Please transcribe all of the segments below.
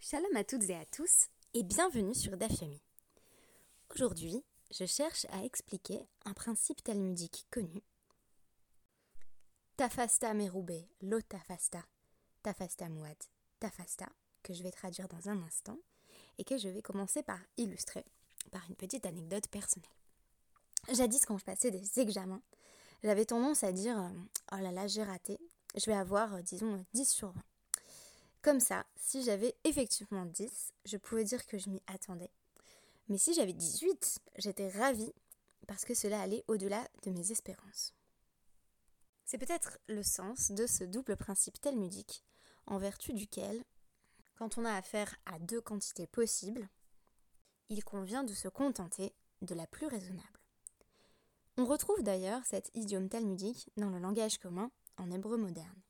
Shalom à toutes et à tous et bienvenue sur Dafyomi. Aujourd'hui, je cherche à expliquer un principe talmudique connu. Tafasta merube, lo tafasta, tafasta muad, tafasta, que je vais traduire dans un instant et que je vais commencer par illustrer par une petite anecdote personnelle. Jadis, quand je passais des examens, j'avais tendance à dire euh, Oh là là, j'ai raté, je vais avoir, euh, disons, 10 sur 20. Comme ça, si j'avais effectivement 10, je pouvais dire que je m'y attendais. Mais si j'avais 18, j'étais ravie parce que cela allait au-delà de mes espérances. C'est peut-être le sens de ce double principe talmudique, en vertu duquel, quand on a affaire à deux quantités possibles, il convient de se contenter de la plus raisonnable. On retrouve d'ailleurs cet idiome talmudique dans le langage commun en hébreu moderne.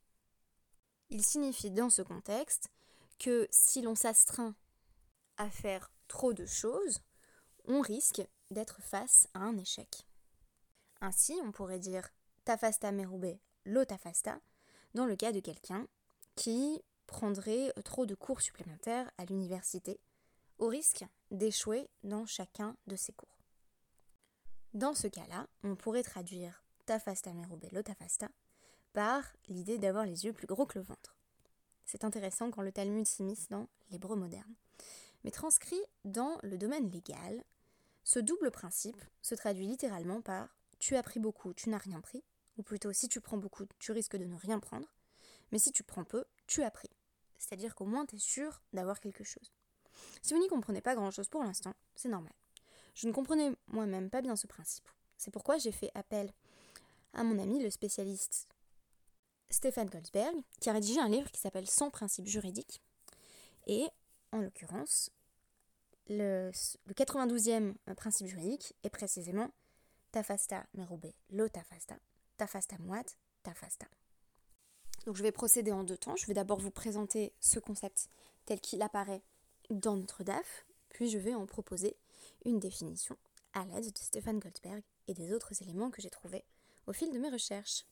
Il signifie dans ce contexte que si l'on s'astreint à faire trop de choses, on risque d'être face à un échec. Ainsi, on pourrait dire tafasta merube lo tafasta dans le cas de quelqu'un qui prendrait trop de cours supplémentaires à l'université au risque d'échouer dans chacun de ses cours. Dans ce cas-là, on pourrait traduire tafasta merube lo tafasta par l'idée d'avoir les yeux plus gros que le ventre. C'est intéressant quand le Talmud s'immisce dans l'hébreu moderne. Mais transcrit dans le domaine légal, ce double principe se traduit littéralement par tu as pris beaucoup, tu n'as rien pris, ou plutôt si tu prends beaucoup, tu risques de ne rien prendre, mais si tu prends peu, tu as pris. C'est-à-dire qu'au moins tu es sûr d'avoir quelque chose. Si vous n'y comprenez pas grand-chose pour l'instant, c'est normal. Je ne comprenais moi-même pas bien ce principe. C'est pourquoi j'ai fait appel à mon ami le spécialiste Stéphane Goldsberg, qui a rédigé un livre qui s'appelle Sans principe juridique. Et, en l'occurrence, le, 92e principe juridique est précisément tafasta merube lo tafasta, tafasta muat, tafasta. Donc je vais procéder en deux temps. Je vais d'abord vous présenter ce concept tel qu'il apparaît dans notre DAF, puis je vais en proposer une définition à l'aide de Stéphane Goldberg et des autres éléments que j'ai trouvés au fil de mes recherches.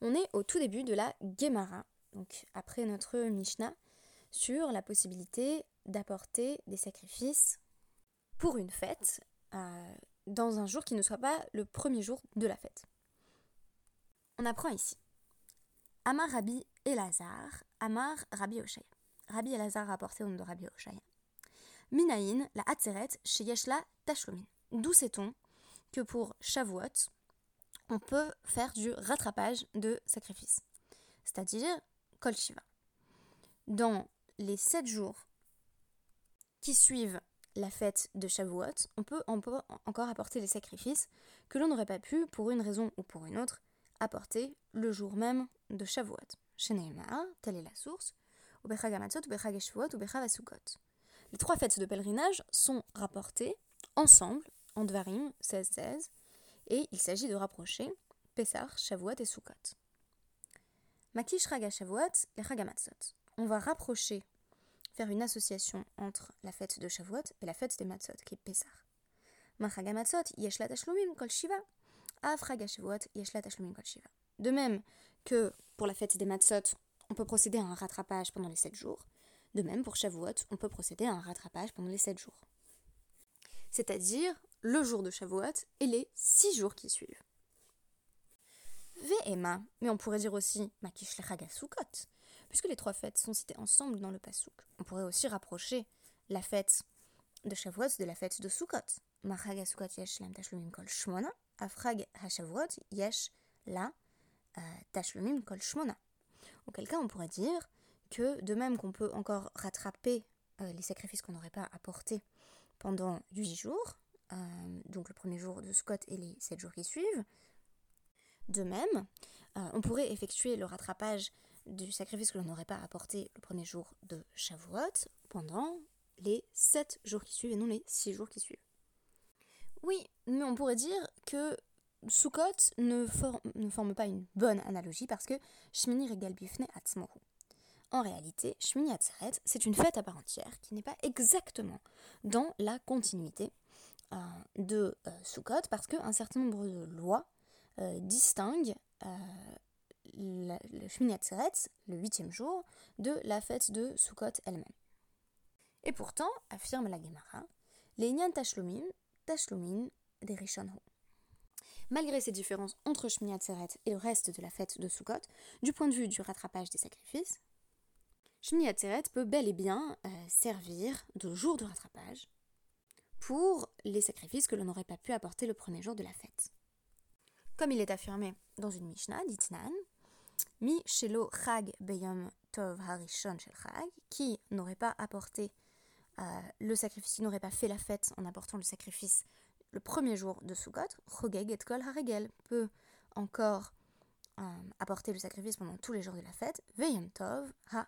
On est au tout début de la Gemara, donc après notre Mishnah, sur la possibilité d'apporter des sacrifices pour une fête euh, dans un jour qui ne soit pas le premier jour de la fête. On apprend ici. Amar Rabbi Elazar, Amar Rabbi Oshaya. Rabbi Elazar a apporté au nom de Rabbi Oshaya. Minaïn, la Hatzeret, chez Yeshla Tashlomin. D'où sait-on que pour Shavuot, on peut faire du rattrapage de sacrifice, c'est-à-dire Kol Shiva. Dans les sept jours qui suivent la fête de Shavuot, on peut, encore apporter les sacrifices que l'on n'aurait pas pu, pour une raison ou pour une autre, apporter le jour même de Shavuot. Neymar, telle est la source. Les trois fêtes de pèlerinage sont rapportées ensemble en Dvarim 16-16 et il s'agit de rapprocher Pessah, Shavuot et Sukkot. Makish Raga Shavuot et Ragamatzot. On va rapprocher, faire une association entre la fête de Shavuot et la fête des Matzot, qui est Shiva. De même que pour la fête des Matzot, on peut procéder à un rattrapage pendant les 7 jours. De même, pour Shavuot, on peut procéder à un rattrapage pendant les 7 jours. C'est-à-dire le jour de Shavuot et les six jours qui suivent. Ve'ema, mais on pourrait dire aussi Makish Sukkot, puisque les trois fêtes sont citées ensemble dans le Pasuk. On pourrait aussi rapprocher la fête de Shavuot de la fête de Sukkot. Machag Sukkot yesh lam tashlumim kol shmona, afrag ha-Shavuot yesh la euh, tashlumim kol shmona. Auquel cas, on pourrait dire que de même qu'on peut encore rattraper euh, les sacrifices qu'on n'aurait pas apportés pendant huit jours, donc le premier jour de Scott et les 7 jours qui suivent. De même, euh, on pourrait effectuer le rattrapage du sacrifice que l'on n'aurait pas apporté le premier jour de Shavuot pendant les 7 jours qui suivent et non les 6 jours qui suivent. Oui, mais on pourrait dire que Sukkot ne, forme pas une bonne analogie parce que Shmini Regal Bifne Atzmohu. En réalité, Shmini Atzeret, c'est une fête à part entière qui n'est pas exactement dans la continuité euh, de euh, Sukkot parce qu'un certain nombre de lois euh, distinguent le Shmini Atzeret, le huitième jour, de la fête de Sukkot elle-même. Et pourtant, affirme la Gemara, les Nyan Tashlomin, Tashlomin des Rishon Malgré ces différences entre Shmini Atzeret et le reste de la fête de Sukkot, du point de vue du rattrapage des sacrifices, Shmini Atzeret peut bel et bien euh, servir de jour de rattrapage pour les sacrifices que l'on n'aurait pas pu apporter le premier jour de la fête. Comme il est affirmé dans une Mishnah, d'Itnan, Mi Shelo Chag Beyom Tov Harishon Shel qui n'aurait pas apporté euh, le sacrifice, qui n'aurait pas fait la fête en apportant le sacrifice le premier jour de Sukkot, Chogeg Kol Haregel peut encore euh, apporter le sacrifice pendant tous les jours de la fête, Tov Ha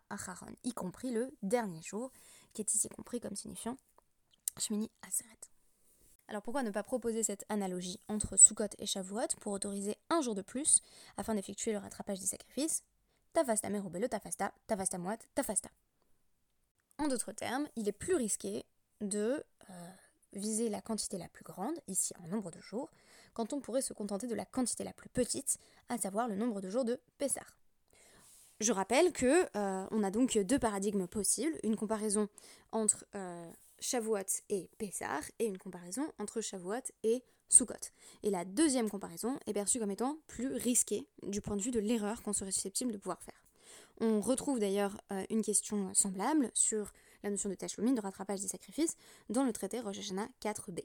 y compris le dernier jour, qui est ici compris comme signifiant Shmini Aseret. Alors pourquoi ne pas proposer cette analogie entre Sukkot et Shavuot pour autoriser un jour de plus afin d'effectuer le rattrapage des sacrifices? Tafasta merobelo tafasta, tafasta moat, tafasta. En d'autres termes, il est plus risqué de euh, viser la quantité la plus grande, ici en nombre de jours, quand on pourrait se contenter de la quantité la plus petite, à savoir le nombre de jours de Pessah. Je rappelle que euh, on a donc deux paradigmes possibles, une comparaison entre euh, Shavuot et Pessah et une comparaison entre Shavuot et Sukkot. Et la deuxième comparaison est perçue comme étant plus risquée du point de vue de l'erreur qu'on serait susceptible de pouvoir faire. On retrouve d'ailleurs euh, une question semblable sur la notion de tachloumine, de rattrapage des sacrifices, dans le traité Rosh Hashanah 4b.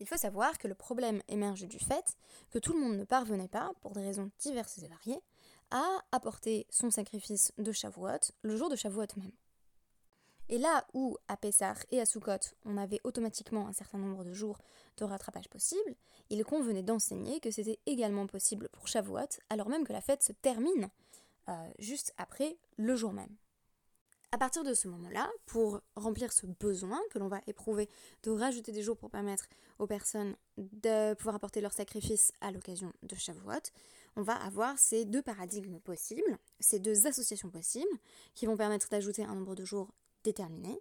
Il faut savoir que le problème émerge du fait que tout le monde ne parvenait pas, pour des raisons diverses et variées, à apporter son sacrifice de Shavuot le jour de Shavuot même. Et là où à Pessah et à Sukkot, on avait automatiquement un certain nombre de jours de rattrapage possible, il convenait d'enseigner que c'était également possible pour Shavuot, alors même que la fête se termine euh, juste après le jour même. À partir de ce moment-là, pour remplir ce besoin que l'on va éprouver de rajouter des jours pour permettre aux personnes de pouvoir apporter leur sacrifice à l'occasion de Shavuot, on va avoir ces deux paradigmes possibles, ces deux associations possibles, qui vont permettre d'ajouter un nombre de jours déterminé.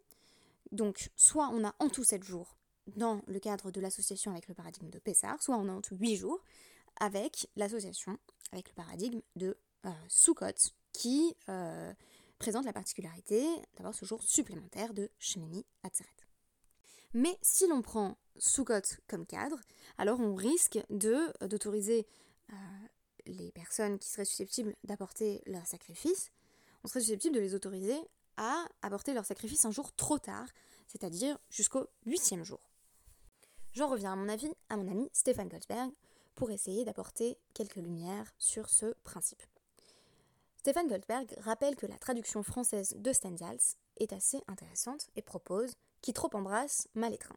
Donc, soit on a en tout 7 jours dans le cadre de l'association avec le paradigme de Pessar, soit on a en tout 8 jours avec l'association avec le paradigme de euh, Sukkot, qui euh, présente la particularité d'avoir ce jour supplémentaire de Shemini Atzeret. Mais si l'on prend Sukkot comme cadre, alors on risque de d'autoriser euh, les personnes qui seraient susceptibles d'apporter leur sacrifice, on serait susceptible de les autoriser à apporter leur sacrifice un jour trop tard, c'est-à-dire jusqu'au huitième jour. J'en reviens à mon avis, à mon ami Stéphane Goldberg, pour essayer d'apporter quelques lumières sur ce principe. Stéphane Goldberg rappelle que la traduction française de Stendhals est assez intéressante et propose Qui trop embrasse, mal étreint.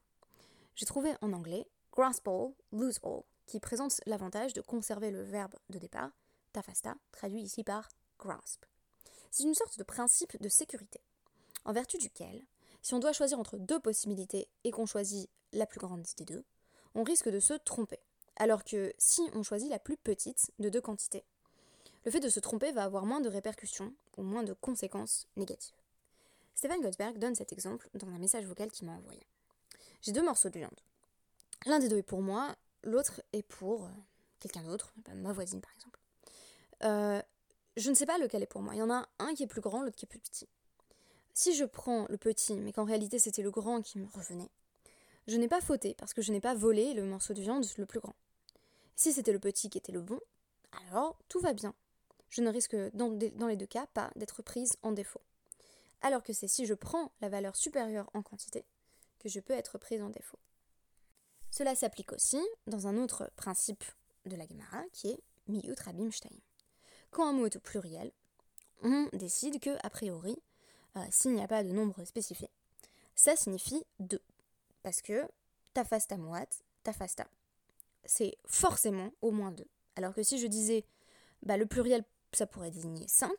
J'ai trouvé en anglais Grasp all, lose all, qui présente l'avantage de conserver le verbe de départ, tafasta, traduit ici par grasp. C'est une sorte de principe de sécurité, en vertu duquel, si on doit choisir entre deux possibilités et qu'on choisit la plus grande des deux, on risque de se tromper, alors que si on choisit la plus petite de deux quantités, le fait de se tromper va avoir moins de répercussions ou moins de conséquences négatives. Stéphane Goldberg donne cet exemple dans un message vocal qu'il m'a envoyé. J'ai deux morceaux de viande. L'un des deux est pour moi, l'autre est pour euh, quelqu'un d'autre, ma voisine par exemple. Euh, je ne sais pas lequel est pour moi. Il y en a un qui est plus grand, l'autre qui est plus petit. Si je prends le petit, mais qu'en réalité c'était le grand qui me revenait, je n'ai pas fauté parce que je n'ai pas volé le morceau de viande le plus grand. Si c'était le petit qui était le bon, alors tout va bien je ne risque dans, les deux cas pas d'être prise en défaut. Alors que c'est si je prends la valeur supérieure en quantité que je peux être prise en défaut. Cela s'applique aussi dans un autre principe de la Gemara qui est Miyut Rabim Quand un mot est au pluriel, on décide que, a priori, euh, s'il n'y a pas de nombre spécifié, ça signifie deux. Parce que tafasta muat, tafasta, c'est forcément au moins deux. Alors que si je disais bah, le pluriel ça pourrait désigner 5,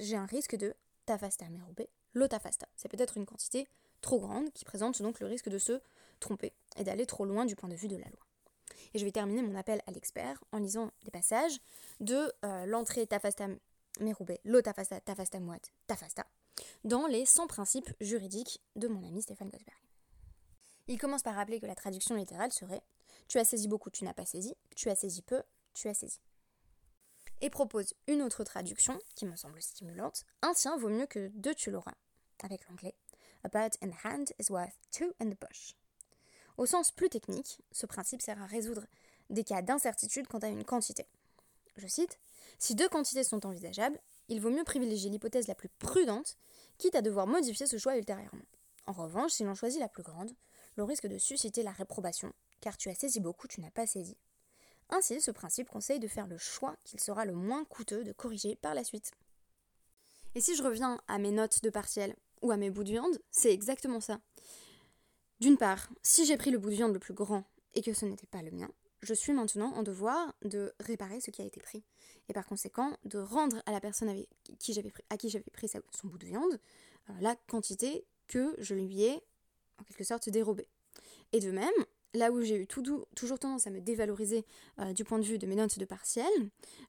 j'ai un risque de tafasta merobé, l'otafasta. C'est peut-être une quantité trop grande qui présente donc le risque de se tromper et d'aller trop loin du point de vue de la loi. Et je vais terminer mon appel à l'expert en lisant des passages de euh, l'entrée tafasta merobé, l'otafasta, tafasta moat, tafasta, dans les 100 principes juridiques de mon ami Stéphane Gosberg. Il commence par rappeler que la traduction littérale serait Tu as saisi beaucoup, tu n'as pas saisi, tu as saisi peu, tu as saisi et propose une autre traduction qui me semble stimulante. Un tien vaut mieux que deux tu l'auras, avec l'anglais. A bird in the hand is worth two in the bush. Au sens plus technique, ce principe sert à résoudre des cas d'incertitude quant à une quantité. Je cite Si deux quantités sont envisageables, il vaut mieux privilégier l'hypothèse la plus prudente, quitte à devoir modifier ce choix ultérieurement. En revanche, si l'on choisit la plus grande, l'on risque de susciter la réprobation, car tu as saisi beaucoup, tu n'as pas saisi. Ainsi, ce principe conseille de faire le choix qu'il sera le moins coûteux de corriger par la suite. Et si je reviens à mes notes de partiel ou à mes bouts de viande, c'est exactement ça. D'une part, si j'ai pris le bout de viande le plus grand et que ce n'était pas le mien, je suis maintenant en devoir de réparer ce qui a été pris. Et par conséquent, de rendre à la personne à qui j'avais pris son bout de viande euh, la quantité que je lui ai en quelque sorte dérobée. Et de même, là où j'ai eu toujours tendance à me dévaloriser euh, du point de vue de mes notes de partiel,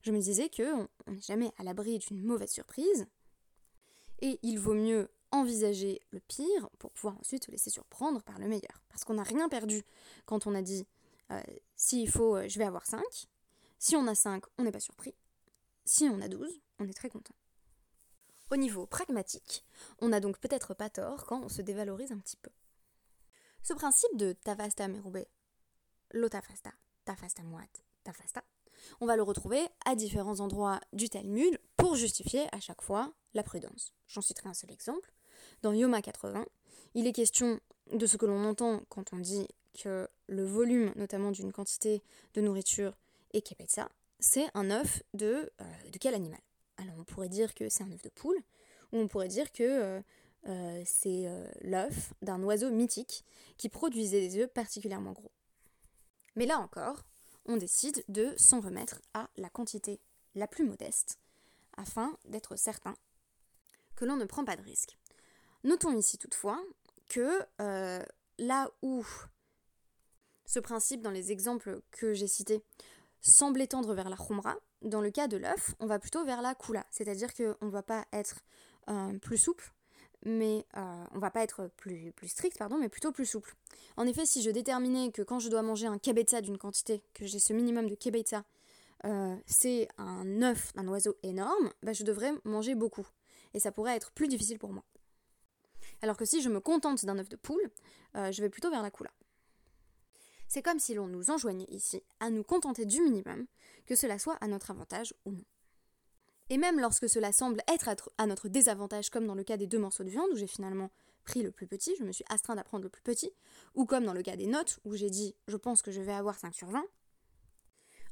je me disais qu'on n'est jamais à l'abri d'une mauvaise surprise. Et il vaut mieux envisager le pire pour pouvoir ensuite se laisser surprendre par le meilleur. Parce qu'on n'a rien perdu quand on a dit euh, s'il faut, euh, je vais avoir 5. Si on a 5, on n'est pas surpris. Si on a 12, on est très content. Au niveau pragmatique, on n'a donc peut-être pas tort quand on se dévalorise un petit peu. Ce principe de tafasta merube, lo tafasta, tafasta muat, tafasta, on va le retrouver à différents endroits du Talmud pour justifier à chaque fois la prudence. J'en citerai un seul exemple. Dans Yoma 80, il est question de ce que l'on entend quand on dit que le volume, notamment d'une quantité de nourriture, est kepetsa, c'est un œuf de, euh, de quel animal? Alors on pourrait dire que c'est un œuf de poule, ou on pourrait dire que euh, euh, c'est l'œuf d'un oiseau mythique qui produisait des œufs particulièrement gros. Mais là encore, on décide de s'en remettre à la quantité la plus modeste, afin d'être certain que l'on ne prend pas de risque. Notons ici toutefois que là où ce principe, dans les exemples que j'ai cités, semble étendre vers la khumra. Dans le cas de l'œuf, on va plutôt vers la kula, c'est-à-dire qu'on ne va pas être euh, plus souple, mais euh, on va pas être plus, strict, pardon, mais plutôt plus souple. En effet, si je déterminais que quand je dois manger un kebetza d'une quantité, que j'ai ce minimum de kebetza, euh, c'est un œuf d'un oiseau énorme, bah, je devrais manger beaucoup. Et ça pourrait être plus difficile pour moi. Alors que si je me contente d'un œuf de poule, je vais plutôt vers la kula. C'est comme si l'on nous enjoignait ici à nous contenter du minimum, que cela soit à notre avantage ou non. Et même lorsque cela semble être à notre désavantage, comme dans le cas des deux morceaux de viande où j'ai finalement pris le plus petit, je me suis astreint à prendre le plus petit, ou comme dans le cas des notes où j'ai dit je pense que je vais avoir 5 sur 20,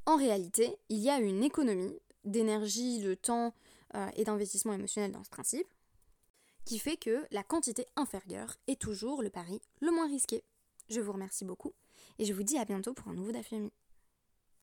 en réalité, il y a une économie d'énergie, de temps euh, et d'investissement émotionnel dans ce principe, qui fait que la quantité inférieure est toujours le pari le moins risqué. Je vous remercie beaucoup et je vous dis à bientôt pour un nouveau Dafyomi.